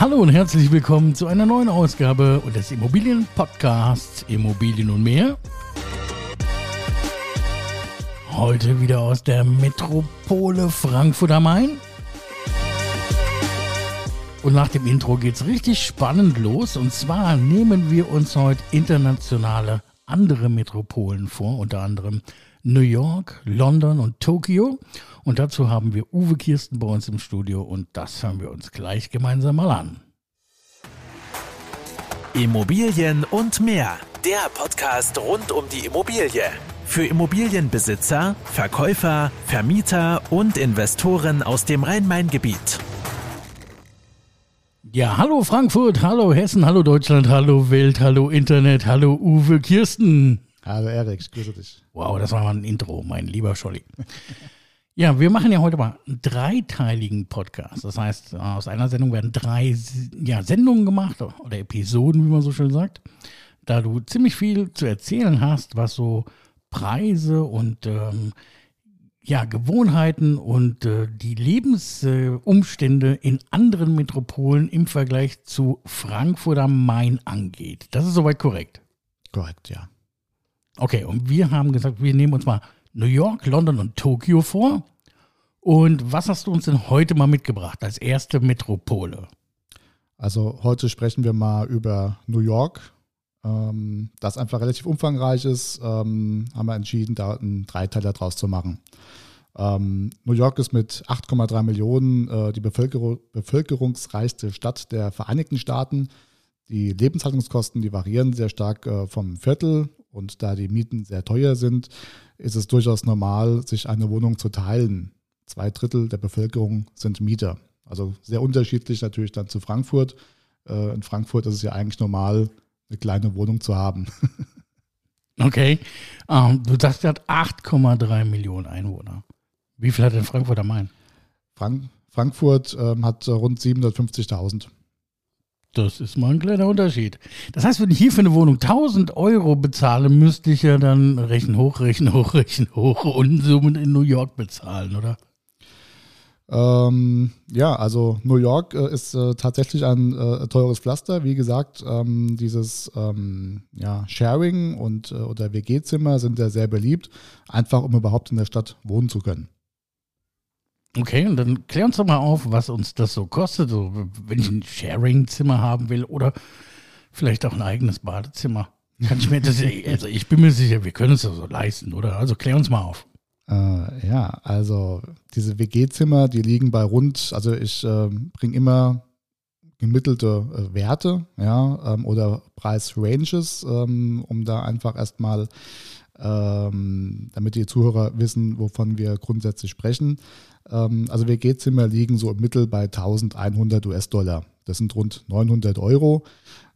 Hallo und herzlich willkommen zu einer neuen Ausgabe des Immobilienpodcasts Immobilien und mehr. Heute wieder aus der Metropole Frankfurt am Main. Und nach dem Intro geht's richtig spannend los. Und zwar nehmen wir uns heute internationale andere Metropolen vor, unter anderem New York, London und Tokio. Und dazu haben wir Uwe Kirsten bei uns im Studio und das hören wir uns gleich gemeinsam mal an. Immobilien und mehr. Der Podcast rund um die Immobilie. Für Immobilienbesitzer, Verkäufer, Vermieter und Investoren aus dem Rhein-Main-Gebiet. Ja, hallo Frankfurt, hallo Hessen, hallo Deutschland, hallo Welt, hallo Internet, hallo Uwe Kirsten. Hallo Erik, grüße dich. Wow, das war mal ein Intro, mein lieber Scholli. ja, wir machen ja heute mal einen dreiteiligen Podcast. Das heißt, aus einer Sendung werden drei ja, Sendungen gemacht oder Episoden, wie man so schön sagt. Da du ziemlich viel zu erzählen hast, was so Preise und ähm, ja, Gewohnheiten und äh, die Lebensumstände äh, in anderen Metropolen im Vergleich zu Frankfurt am Main angeht. Das ist soweit korrekt. Korrekt, ja. Okay, und wir haben gesagt, wir nehmen uns mal New York, London und Tokio vor. Und was hast du uns denn heute mal mitgebracht als erste Metropole? Also heute sprechen wir mal über New York. Ähm, das einfach relativ umfangreich ist, ähm, haben wir entschieden, da einen Dreiteiler draus zu machen. Ähm, New York ist mit 8,3 Millionen äh, die Bevölkerung, bevölkerungsreichste Stadt der Vereinigten Staaten. Die Lebenshaltungskosten, die variieren sehr stark äh, vom Viertel und da die Mieten sehr teuer sind, ist es durchaus normal, sich eine Wohnung zu teilen. Zwei Drittel der Bevölkerung sind Mieter. Also sehr unterschiedlich natürlich dann zu Frankfurt. Äh, in Frankfurt ist es ja eigentlich normal, eine kleine Wohnung zu haben. okay. Um, ähm, du sagst, er hat 8,3 Millionen Einwohner. Wie viel hat denn Frankfurt am Main? Frank Frankfurt ähm, hat rund 750.000. Das ist mal ein kleiner Unterschied. Das heißt, wenn ich hier für eine Wohnung 1000 Euro bezahle, müsste ich ja dann rechnen hoch, rechnen hoch, rechnen hoch und Summen in New York bezahlen, oder? Ähm, ja, also New York äh, ist äh, tatsächlich ein äh, teures Pflaster. Wie gesagt, ähm, dieses ähm, ja, Sharing und äh, oder WG-Zimmer sind ja sehr beliebt, einfach um überhaupt in der Stadt wohnen zu können. Okay, und dann klär uns doch mal auf, was uns das so kostet, so, wenn ich ein Sharing-Zimmer haben will oder vielleicht auch ein eigenes Badezimmer. Kann ich mir das, also ich bin mir sicher, wir können es ja so leisten, oder? Also klär uns mal auf. Äh, ja, also diese WG-Zimmer, die liegen bei rund, also ich äh, bringe immer gemittelte äh, Werte, ja, ähm, oder Preisranges, ähm, um da einfach erstmal, ähm, damit die Zuhörer wissen, wovon wir grundsätzlich sprechen. Ähm, also WG-Zimmer liegen so im Mittel bei 1100 US-Dollar. Das sind rund 900 Euro.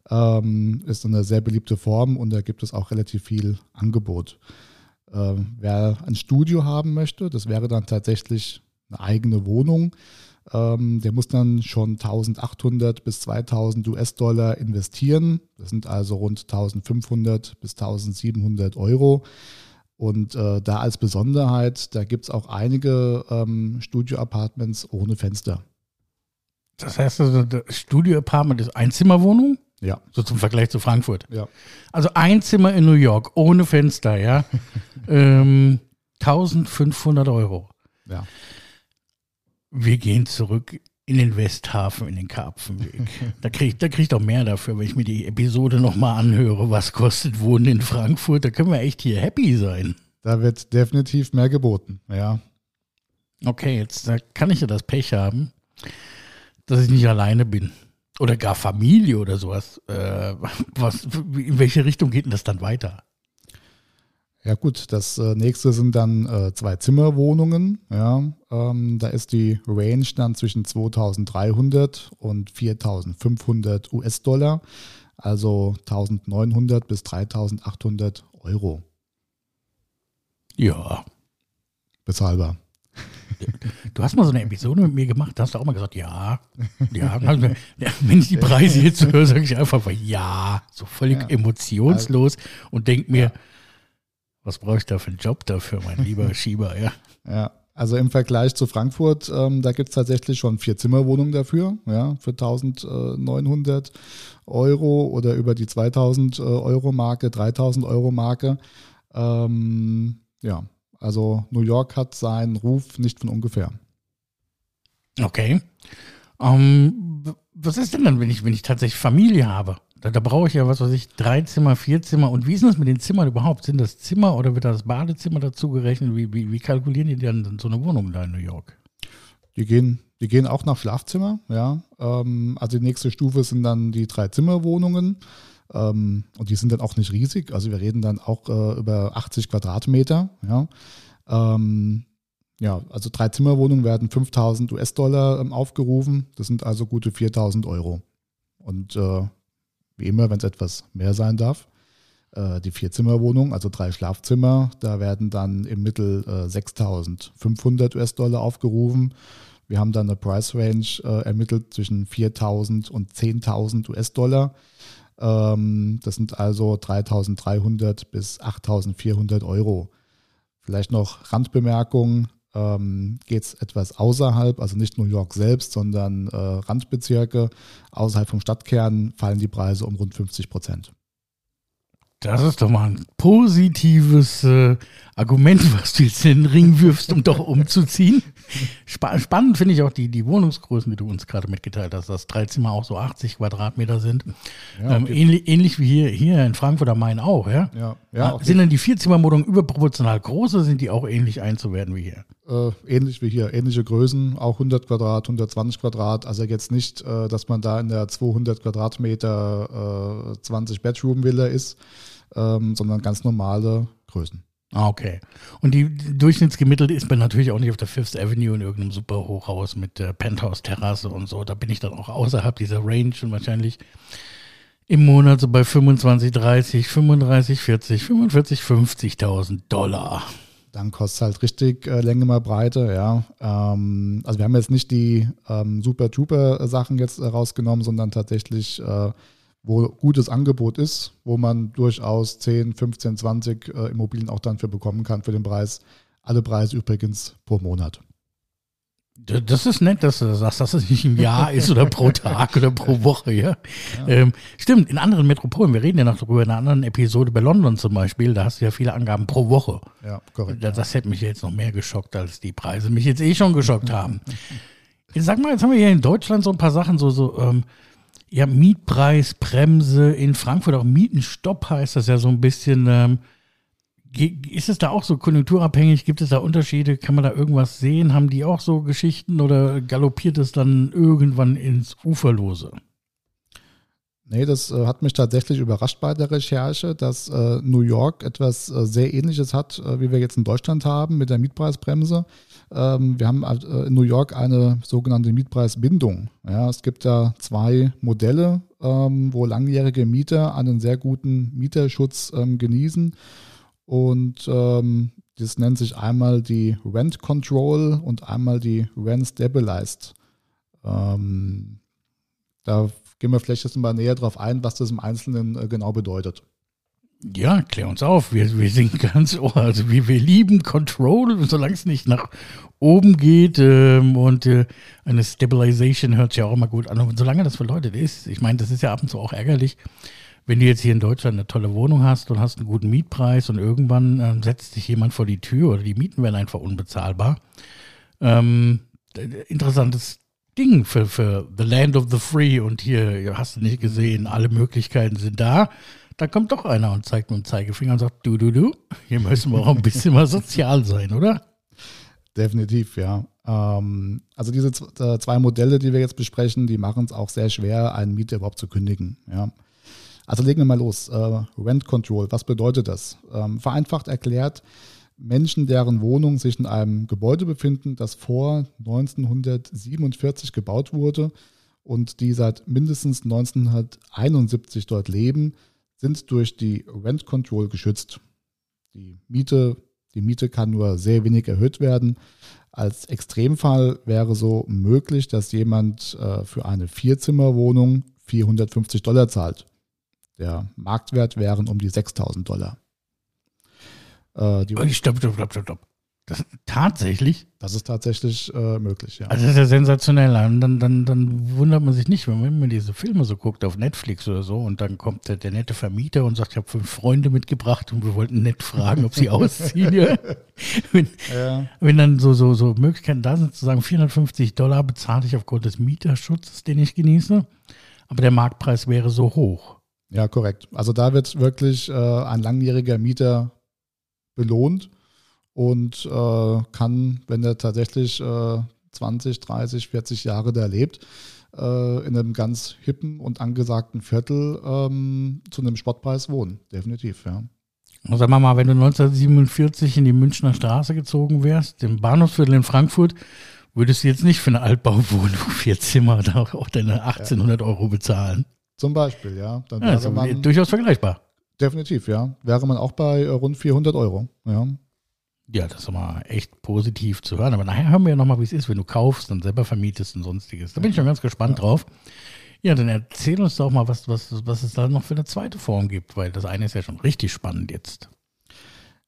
Ähm, ist eine sehr beliebte Form und da gibt es auch relativ viel Angebot. Äh, wer ein Studio haben möchte, das wäre dann tatsächlich eine eigene Wohnung. Ähm, der muss dann schon 1800 bis 2000 US-Dollar investieren. Das sind also rund 1500 bis 1700 Euro. Und äh, da als Besonderheit, da gibt es auch einige ähm, Studio-Apartments ohne Fenster. Das heißt also, das Studio-Apartment ist Einzimmerwohnung? Ja. So zum Vergleich zu Frankfurt. Ja. Also ein Zimmer in New York ohne Fenster, ja. ähm, 1500 Euro. Ja. Wir gehen zurück in den Westhafen, in den Karpfenweg. da kriege ich, da krieg ich doch mehr dafür, wenn ich mir die Episode nochmal anhöre. Was kostet Wohnen in Frankfurt? Da können wir echt hier happy sein. Da wird definitiv mehr geboten, ja. Okay, jetzt da kann ich ja das Pech haben, dass ich nicht alleine bin oder gar Familie oder sowas. Äh, was, in welche Richtung geht denn das dann weiter? Ja gut, das äh, nächste sind dann äh, zwei Zimmerwohnungen. Ja, ähm, da ist die Range dann zwischen 2.300 und 4.500 US-Dollar, also 1.900 bis 3.800 Euro. Ja. Bezahlbar. Du hast mal so eine Episode mit mir gemacht, da hast du auch mal gesagt, ja, ja. Wenn ich die Preise jetzt höre, sage ich einfach ja, so völlig ja. emotionslos und denke mir, ja. Was brauche ich da für einen Job dafür, mein lieber Schieber, ja. Ja, Also im Vergleich zu Frankfurt, ähm, da gibt es tatsächlich schon vier Zimmerwohnungen dafür, ja, für 1900 Euro oder über die 2000 äh, Euro Marke, 3000 Euro Marke. Ähm, ja, also New York hat seinen Ruf nicht von ungefähr. Okay. Um, ähm, was ist denn dann, wenn ich, wenn ich tatsächlich Familie habe? Da, da brauche ich ja, was weiß ich, drei Zimmer, vier Zimmer. Und wie ist das mit den Zimmern überhaupt? Sind das Zimmer oder wird das Badezimmer dazu gerechnet? Wie, wie, wie kalkulieren die dann so eine Wohnung da in New York? Die gehen, die gehen auch nach Schlafzimmer, ja. Ähm, also die nächste Stufe sind dann die drei Zimmerwohnungen. Ähm, und die sind dann auch nicht riesig. Also wir reden dann auch äh, über 80 Quadratmeter, ja. Ähm, ja, also drei Zimmerwohnungen werden 5000 US-Dollar ähm, aufgerufen. Das sind also gute 4000 Euro. Und äh, wie immer, wenn es etwas mehr sein darf. Äh, die Vierzimmerwohnung, also drei Schlafzimmer, da werden dann im Mittel äh, 6.500 US-Dollar aufgerufen. Wir haben dann eine Price Range äh, ermittelt zwischen 4.000 und 10.000 US-Dollar. Ähm, das sind also 3.300 bis 8.400 Euro. Vielleicht noch Randbemerkung, ähm, geht es etwas außerhalb, also nicht New York selbst, sondern äh, Randbezirke außerhalb vom Stadtkern fallen die Preise um rund 50 Prozent. Das ist doch mal ein positives äh, Argument, was du jetzt in den Ring wirfst, um doch umzuziehen. Sp spannend finde ich auch die, die Wohnungsgrößen, die du uns gerade mitgeteilt hast, dass drei Zimmer auch so 80 Quadratmeter sind. Ja, ähm, ähnlich, ähnlich, wie hier, hier in Frankfurt am Main auch, ja? Ja, ja Sind dann die Vierzimmerwohnungen überproportional groß oder sind die auch ähnlich einzuwerten wie hier? Äh, ähnlich wie hier, ähnliche Größen, auch 100 Quadrat, 120 Quadrat. Also jetzt nicht, äh, dass man da in der 200 Quadratmeter äh, 20 Bedroom Villa ist ähm, sondern ganz normale Größen. Ah, okay. Und die durchschnittsgemittelte ist man natürlich auch nicht auf der Fifth Avenue in irgendeinem super Hochhaus mit äh, Penthouse-Terrasse und so. Da bin ich dann auch außerhalb dieser Range und wahrscheinlich im Monat so bei 25, 30, 35, 40, 45, 50.000 Dollar. Dann kostet halt richtig äh, Länge mal Breite, ja. Ähm, also wir haben jetzt nicht die ähm, super duper Sachen jetzt äh, rausgenommen, sondern tatsächlich äh, wo gutes Angebot ist, wo man durchaus 10, 15, 20 äh, Immobilien auch dann für bekommen kann für den Preis. Alle Preise übrigens pro Monat. Das ist nett, dass du das sagst, dass es nicht im Jahr ist oder pro Tag oder pro Woche, ja. ja. Ähm, stimmt, in anderen Metropolen, wir reden ja noch darüber in einer anderen Episode bei London zum Beispiel, da hast du ja viele Angaben pro Woche. Ja, korrekt. Das, das hätte mich jetzt noch mehr geschockt, als die Preise mich jetzt eh schon geschockt haben. Ich sag mal, jetzt haben wir hier in Deutschland so ein paar Sachen, so, so ähm, ja, Mietpreisbremse in Frankfurt, auch Mietenstopp heißt das ja so ein bisschen. Ähm, ist es da auch so konjunkturabhängig? Gibt es da Unterschiede? Kann man da irgendwas sehen? Haben die auch so Geschichten oder galoppiert es dann irgendwann ins Uferlose? Nee, das äh, hat mich tatsächlich überrascht bei der Recherche, dass äh, New York etwas äh, sehr Ähnliches hat, äh, wie wir jetzt in Deutschland haben mit der Mietpreisbremse. Ähm, wir haben äh, in New York eine sogenannte Mietpreisbindung. Ja, es gibt da zwei Modelle, ähm, wo langjährige Mieter einen sehr guten Mieterschutz ähm, genießen. Und ähm, das nennt sich einmal die Rent Control und einmal die Rent Stabilized. Ähm, da gehen wir vielleicht jetzt mal näher drauf ein, was das im Einzelnen äh, genau bedeutet. Ja, klär uns auf. Wir, wir sind ganz ohr. Also wir, wir lieben Control, solange es nicht nach oben geht. Ähm, und äh, eine Stabilization hört sich ja auch immer gut an. Und solange das verläutet ist, ich meine, das ist ja ab und zu auch ärgerlich, wenn du jetzt hier in Deutschland eine tolle Wohnung hast und hast einen guten Mietpreis und irgendwann äh, setzt sich jemand vor die Tür oder die Mieten werden einfach unbezahlbar. Ähm, interessantes Ding für, für The Land of the Free und hier, hast du nicht gesehen, alle Möglichkeiten sind da. Da kommt doch einer und zeigt mit dem Zeigefinger und sagt, du, du, du, hier müssen wir auch ein bisschen mal sozial sein, oder? Definitiv, ja. Ähm, also diese äh, zwei Modelle, die wir jetzt besprechen, die machen es auch sehr schwer, einen Mieter überhaupt zu kündigen. Ja. Also legen wir mal los. Äh, Rent Control, was bedeutet das? Ähm, vereinfacht erklärt, Menschen, deren Wohnungen sich in einem Gebäude befinden, das vor 1947 gebaut wurde und die seit mindestens 1971 dort leben, sind durch die Rent Control geschützt. Die Miete, die Miete kann nur sehr wenig erhöht werden. Als Extremfall wäre so möglich, dass jemand äh, für eine Vierzimmerwohnung 450 Dollar zahlt. Der Marktwert wären um die 6000 Dollar. Äh, die stopp, stopp, stopp, stopp. Das, tatsächlich? Das ist tatsächlich äh, möglich, ja. Also das ist ja sensationell. Und dann, dann, dann wundert man sich nicht, wenn man diese Filme so guckt auf Netflix oder so und dann kommt der, der nette Vermieter und sagt, ich habe fünf Freunde mitgebracht und wir wollten nett fragen, ob sie ausziehen. Ja. Wenn, ja. wenn dann so, so, so Möglichkeiten da sind, zu sagen, 450 Dollar bezahle ich aufgrund des Mieterschutzes, den ich genieße, aber der Marktpreis wäre so hoch. Ja, korrekt. Also da wird wirklich äh, ein langjähriger Mieter belohnt und äh, kann, wenn er tatsächlich äh, 20, 30, 40 Jahre da lebt, äh, in einem ganz hippen und angesagten Viertel ähm, zu einem Spottpreis wohnen. Definitiv, ja. Und sagen wir mal, wenn du 1947 in die Münchner Straße gezogen wärst, im Bahnhofsviertel in Frankfurt, würdest du jetzt nicht für eine Altbauwohnung vier Zimmer da auch deine 1800 ja. Euro bezahlen. Zum Beispiel, ja. Dann ja, wäre man, durchaus vergleichbar. Definitiv, ja. Wäre man auch bei rund 400 Euro, ja. Ja, das ist mal echt positiv zu hören. Aber nachher hören wir ja nochmal, wie es ist, wenn du kaufst und selber vermietest und sonstiges. Da bin ich schon ganz gespannt ja. drauf. Ja, dann erzähl uns doch mal, was, was, was es da noch für eine zweite Form gibt, weil das eine ist ja schon richtig spannend jetzt.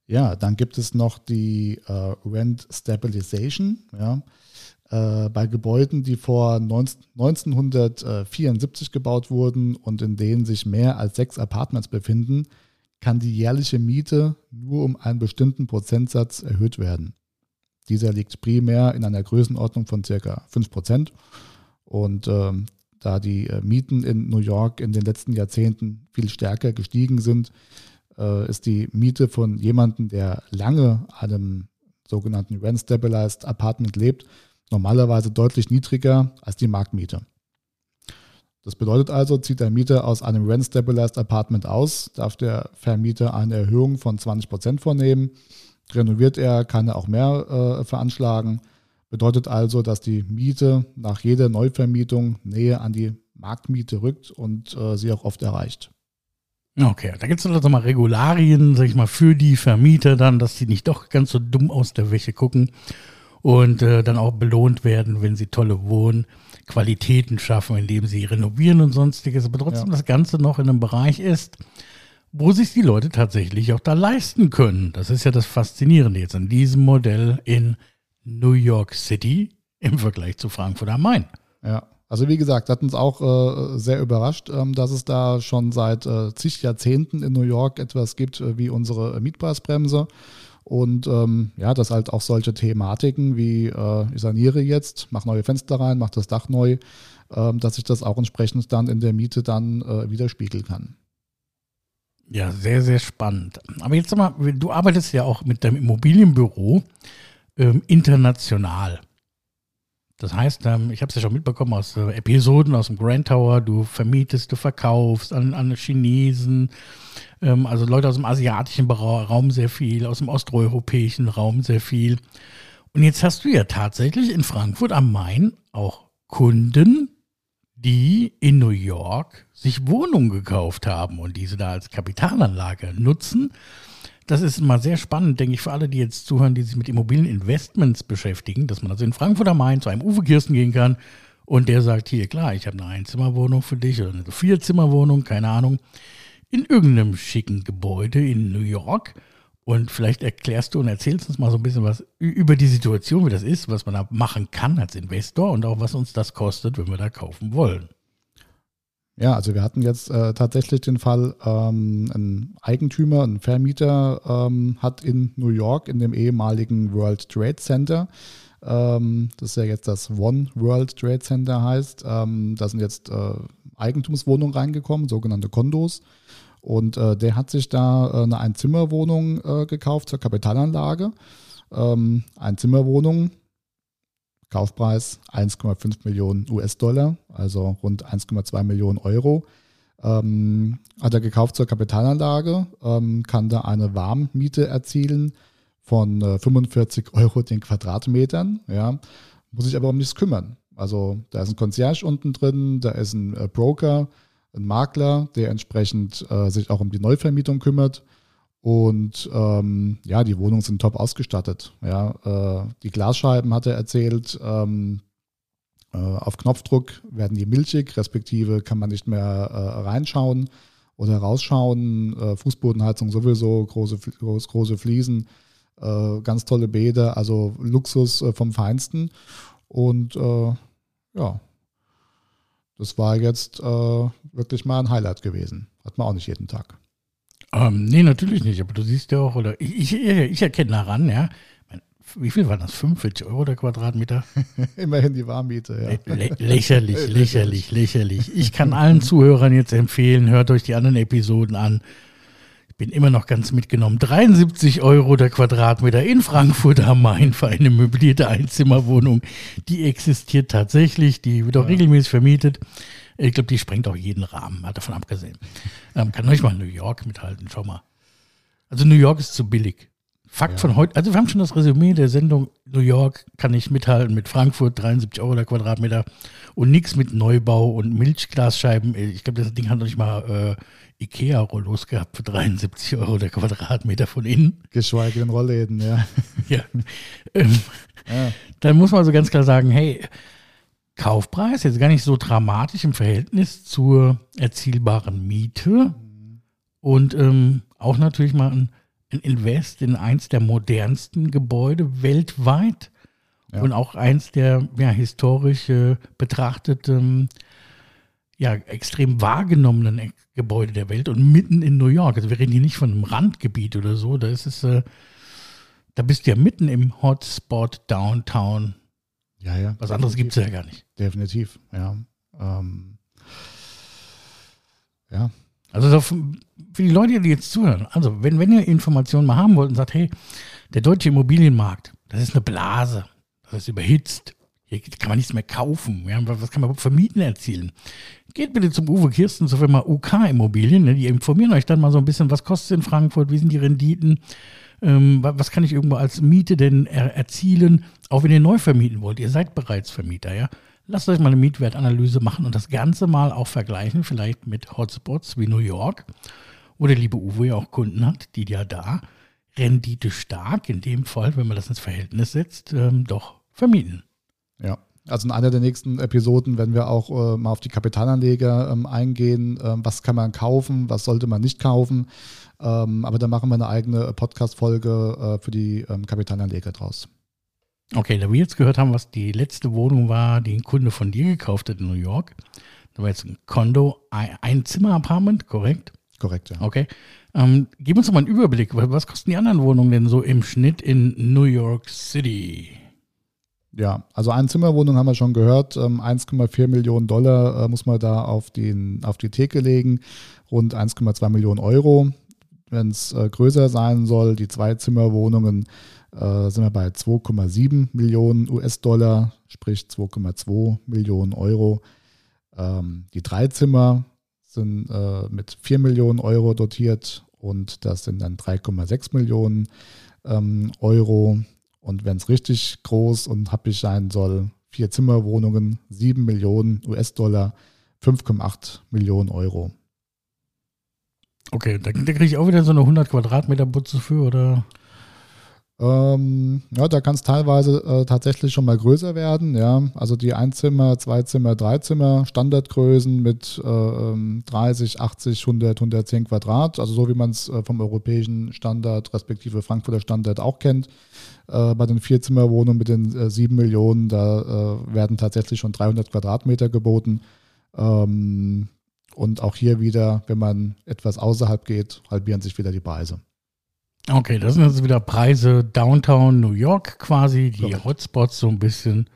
Ja, dann gibt es noch die äh, Rent Stabilization. Ja. Äh, bei Gebäuden, die vor 19, 1974 gebaut wurden und in denen sich mehr als sechs Apartments befinden, kann die jährliche Miete nur um einen bestimmten Prozentsatz erhöht werden. Dieser liegt primär in einer Größenordnung von ca. 5%. Und äh, da die äh, Mieten in New York in den letzten Jahrzehnten viel stärker gestiegen sind, äh, ist die Miete von jemandem, der lange einem sogenannten Rent Stabilized Apartment lebt, normalerweise deutlich niedriger als die Marktmiete. Das bedeutet also, zieht der Mieter aus einem Rent-Stabilized Apartment aus, darf der Vermieter eine Erhöhung von 20 Prozent vornehmen. Renoviert er, kann er auch mehr äh, veranschlagen. Bedeutet also, dass die Miete nach jeder Neuvermietung näher an die Marktmiete rückt und äh, sie auch oft erreicht. Okay, da gibt es also mal Regularien, sag ich mal, für die Vermieter dann, dass sie nicht doch ganz so dumm aus der Wäsche gucken und äh, dann auch belohnt werden, wenn sie tolle Wohnqualitäten schaffen, indem sie renovieren und sonstiges, aber trotzdem ja. das Ganze noch in einem Bereich ist, wo sich die Leute tatsächlich auch da leisten können. Das ist ja das Faszinierende jetzt an diesem Modell in New York City im Vergleich zu Frankfurt am Main. Ja, also wie gesagt, hat uns auch äh, sehr überrascht, ähm, dass es da schon seit äh, zig Jahrzehnten in New York etwas gibt äh, wie unsere Mietpreisbremse. Und ähm, ja, dass halt auch solche Thematiken wie äh, ich saniere jetzt, mache neue Fenster rein, mache das Dach neu, ähm, dass sich das auch entsprechend dann in der Miete dann äh, widerspiegeln kann. Ja, sehr, sehr spannend. Aber jetzt sag mal, du arbeitest ja auch mit deinem Immobilienbüro ähm, international. Das heißt, ähm, ich habe es ja schon mitbekommen aus äh, Episoden aus dem Grand Tower, du vermietest, du verkaufst an, an Chinesen, ähm, also Leute aus dem asiatischen Raum sehr viel, aus dem osteuropäischen Raum sehr viel. Und jetzt hast du ja tatsächlich in Frankfurt am Main auch Kunden, die in New York sich Wohnungen gekauft haben und diese da als Kapitalanlage nutzen das ist mal sehr spannend, denke ich, für alle, die jetzt zuhören, die sich mit Immobilieninvestments beschäftigen, dass man also in Frankfurt am Main zu einem Uwe Kirsten gehen kann und der sagt, hier, klar, ich habe eine Einzimmerwohnung für dich oder eine Vierzimmerwohnung, keine Ahnung, in irgendeinem schicken Gebäude in New York. Und vielleicht erklärst du und erzählst uns mal so ein bisschen was über die Situation, wie das ist, was man da machen kann als Investor und auch was uns das kostet, wenn wir da kaufen wollen. Ja, also wir hatten jetzt äh, tatsächlich den Fall, ähm, ein Eigentümer, ein Vermieter ähm, hat in New York in dem ehemaligen World Trade Center, ähm, das ja jetzt das One World Trade Center heißt, ähm, da sind jetzt äh, Eigentumswohnungen reingekommen, sogenannte Kondos. Und äh, der hat sich da äh, eine Einzimmerwohnung äh, gekauft zur Kapitalanlage. Ähm, Einzimmerwohnung, Kaufpreis 1,5 Millionen US-Dollar, also rund 1,2 Millionen Euro. Ähm, hat er gekauft zur Kapitalanlage, ähm, kann da eine Warmmiete erzielen von äh, 45 Euro den Quadratmetern. Ja, muss sich aber um nichts kümmern. Also da ist ein Concierge unten drin, da ist ein äh, Broker, ein Makler, der entsprechend äh, sich auch um die Neuvermietung kümmert. Und ähm, ja, die Wohnungen sind top ausgestattet. Ja, äh, die Glasscheiben hat er erzählt. Ähm, äh, auf Knopfdruck werden die milchig, respektive kann man nicht mehr äh, reinschauen oder rausschauen. Äh, Fußbodenheizung sowieso, große, groß, große Fliesen. äh, ganz tolle Bäder, also Luxus äh, vom Feinsten. Und ja, das war jetzt wirklich mal ein Highlight gewesen. Hat man auch nicht jeden Tag. Ähm, nee, natürlich nicht. Aber du siehst ja auch, oder ich, ich, ich erkenne daran, ja. Wie viel waren das? 45 Euro der Quadratmeter? Immerhin die Warmmiete, ja. Lä lächerlich, lächerlich, lächerlich. Ich kann allen Zuhörern jetzt empfehlen, hört euch die anderen Episoden an. Ich bin immer noch ganz mitgenommen. 73 Euro der Quadratmeter in Frankfurt am Main für eine möblierte Einzimmerwohnung. Die existiert tatsächlich, die wird auch ja. regelmäßig vermietet. Ich glaube, die sprengt auch jeden Rahmen, mal davon abgesehen. Ähm, kann euch mal New York mithalten, schau mal. Also New York ist zu billig. Fakt ja. von heute, also wir haben schon das Resümee der Sendung New York kann nicht mithalten mit Frankfurt, 73 Euro der Quadratmeter und nichts mit Neubau und Milchglasscheiben. Ich glaube, das Ding hat noch nicht mal äh, Ikea-Rollos gehabt für 73 Euro der Quadratmeter von innen. Geschweige denn Rollläden, ja. ja. Ähm, ja. Dann muss man also ganz klar sagen, hey, Kaufpreis jetzt gar nicht so dramatisch im Verhältnis zur erzielbaren Miete und ähm, auch natürlich mal ein ein Invest in eins der modernsten Gebäude weltweit ja. und auch eins der ja, historisch äh, betrachteten, ja, extrem wahrgenommenen Gebäude der Welt und mitten in New York. Also wir reden hier nicht von einem Randgebiet oder so, da ist es, äh, da bist du ja mitten im Hotspot Downtown. Ja, ja. Was anderes gibt es ja gar nicht. Definitiv, ja. Ähm, ja, also für die Leute, die jetzt zuhören, also wenn, wenn ihr Informationen mal haben wollt und sagt, hey, der deutsche Immobilienmarkt, das ist eine Blase, das ist überhitzt, hier kann man nichts mehr kaufen, ja, was kann man überhaupt vermieten erzielen? Geht bitte zum Uwe Kirsten zur Firma UK Immobilien, ne, die informieren euch dann mal so ein bisschen, was kostet es in Frankfurt, wie sind die Renditen, ähm, was kann ich irgendwo als Miete denn er erzielen, auch wenn ihr neu vermieten wollt, ihr seid bereits Vermieter, ja. Lasst euch mal eine Mietwertanalyse machen und das Ganze mal auch vergleichen, vielleicht mit Hotspots wie New York, wo der liebe Uwe ja auch Kunden hat, die ja da Rendite stark, in dem Fall, wenn man das ins Verhältnis setzt, ähm, doch vermieten. Ja, also in einer der nächsten Episoden werden wir auch äh, mal auf die Kapitalanleger ähm, eingehen. Ähm, was kann man kaufen, was sollte man nicht kaufen. Ähm, aber da machen wir eine eigene Podcast-Folge äh, für die ähm, Kapitalanleger draus. Okay, da wir jetzt gehört haben, was die letzte Wohnung war, die ein Kunde von dir gekauft hat in New York, da war jetzt ein Kondo, ein Zimmer-Apartment, korrekt? Korrekt, ja. Okay. Ähm, gib uns doch mal einen Überblick. Was kosten die anderen Wohnungen denn so im Schnitt in New York City? Ja, also eine Zimmerwohnung haben wir schon gehört. 1,4 ähm, Millionen Dollar äh, muss man da auf, den, auf die Theke legen. Rund 1,2 Millionen Euro. Wenn es äh, größer sein soll, die Zwei-Zimmerwohnungen äh, sind wir bei 2,7 Millionen US-Dollar, sprich 2,2 Millionen Euro. Ähm, die Dreizimmer sind äh, mit 4 Millionen Euro dotiert und das sind dann 3,6 Millionen ähm, Euro. Und wenn es richtig groß und happig sein soll, vier Zimmerwohnungen, 7 Millionen US-Dollar, 5,8 Millionen Euro. Okay, da, da kriege ich auch wieder so eine 100 Quadratmeter Butze für, oder? Ähm, ja, da kann es teilweise äh, tatsächlich schon mal größer werden. Ja, also die Einzimmer, Zweizimmer, Dreizimmer Standardgrößen mit äh, 30, 80, 100, 110 Quadrat. Also so wie man es äh, vom europäischen Standard respektive Frankfurter Standard auch kennt. Äh, bei den Vierzimmerwohnungen mit den äh, 7 Millionen, da äh, werden tatsächlich schon 300 Quadratmeter geboten. Ähm, und auch hier wieder, wenn man etwas außerhalb geht, halbieren sich wieder die Preise. Okay, das sind jetzt wieder Preise Downtown New York quasi, die korrekt. Hotspots so ein bisschen.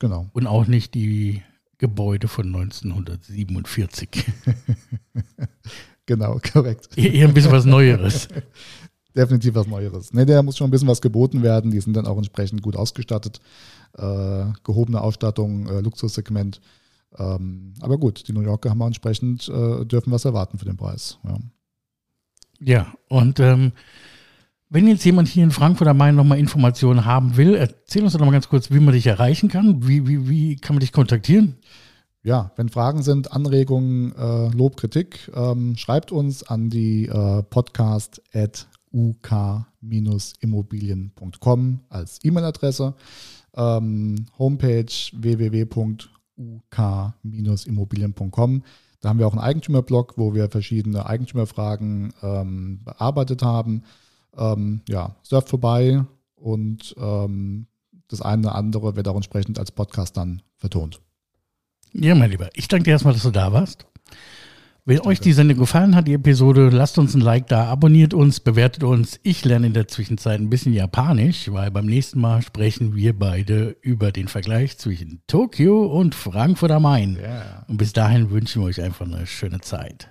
Genau. Und auch nicht die Gebäude von 1947. genau, korrekt. Eher ein bisschen was Neueres. Definitiv was Neueres. Ne, der muss schon ein bisschen was geboten werden. Die sind dann auch entsprechend gut ausgestattet. Äh, gehobene Ausstattung, äh, Luxussegment. Ähm, aber gut, die New Yorker haben auch entsprechend, äh, dürfen was erwarten für den Preis. Ja, ja und ähm, wenn jetzt jemand hier in Frankfurt am Main nochmal Informationen haben will, erzähl uns doch nochmal ganz kurz, wie man dich erreichen kann. Wie, wie, wie kann man dich kontaktieren? Ja, wenn Fragen sind, Anregungen, äh, Lob, Kritik, ähm, schreibt uns an die äh, podcast at uk-immobilien.com als E-Mail-Adresse. Ähm, Homepage www.uk-immobilien.com. Da haben wir auch einen Eigentümerblog, wo wir verschiedene Eigentümerfragen ähm, bearbeitet haben. ähm, ja, surft vorbei und ähm, das eine oder andere wird auch entsprechend als Podcast dann vertont. Ja, mein Lieber, ich danke dir erstmal, dass du da warst. Wenn euch die Sendung gefallen hat, die Episode, lasst uns ein Like da, abonniert uns, bewertet uns. Ich lerne in der Zwischenzeit ein bisschen Japanisch, weil beim nächsten Mal sprechen wir beide über den Vergleich zwischen Tokio und Frankfurt am Main. Ja. Und bis dahin wünschen wir euch einfach eine schöne Zeit.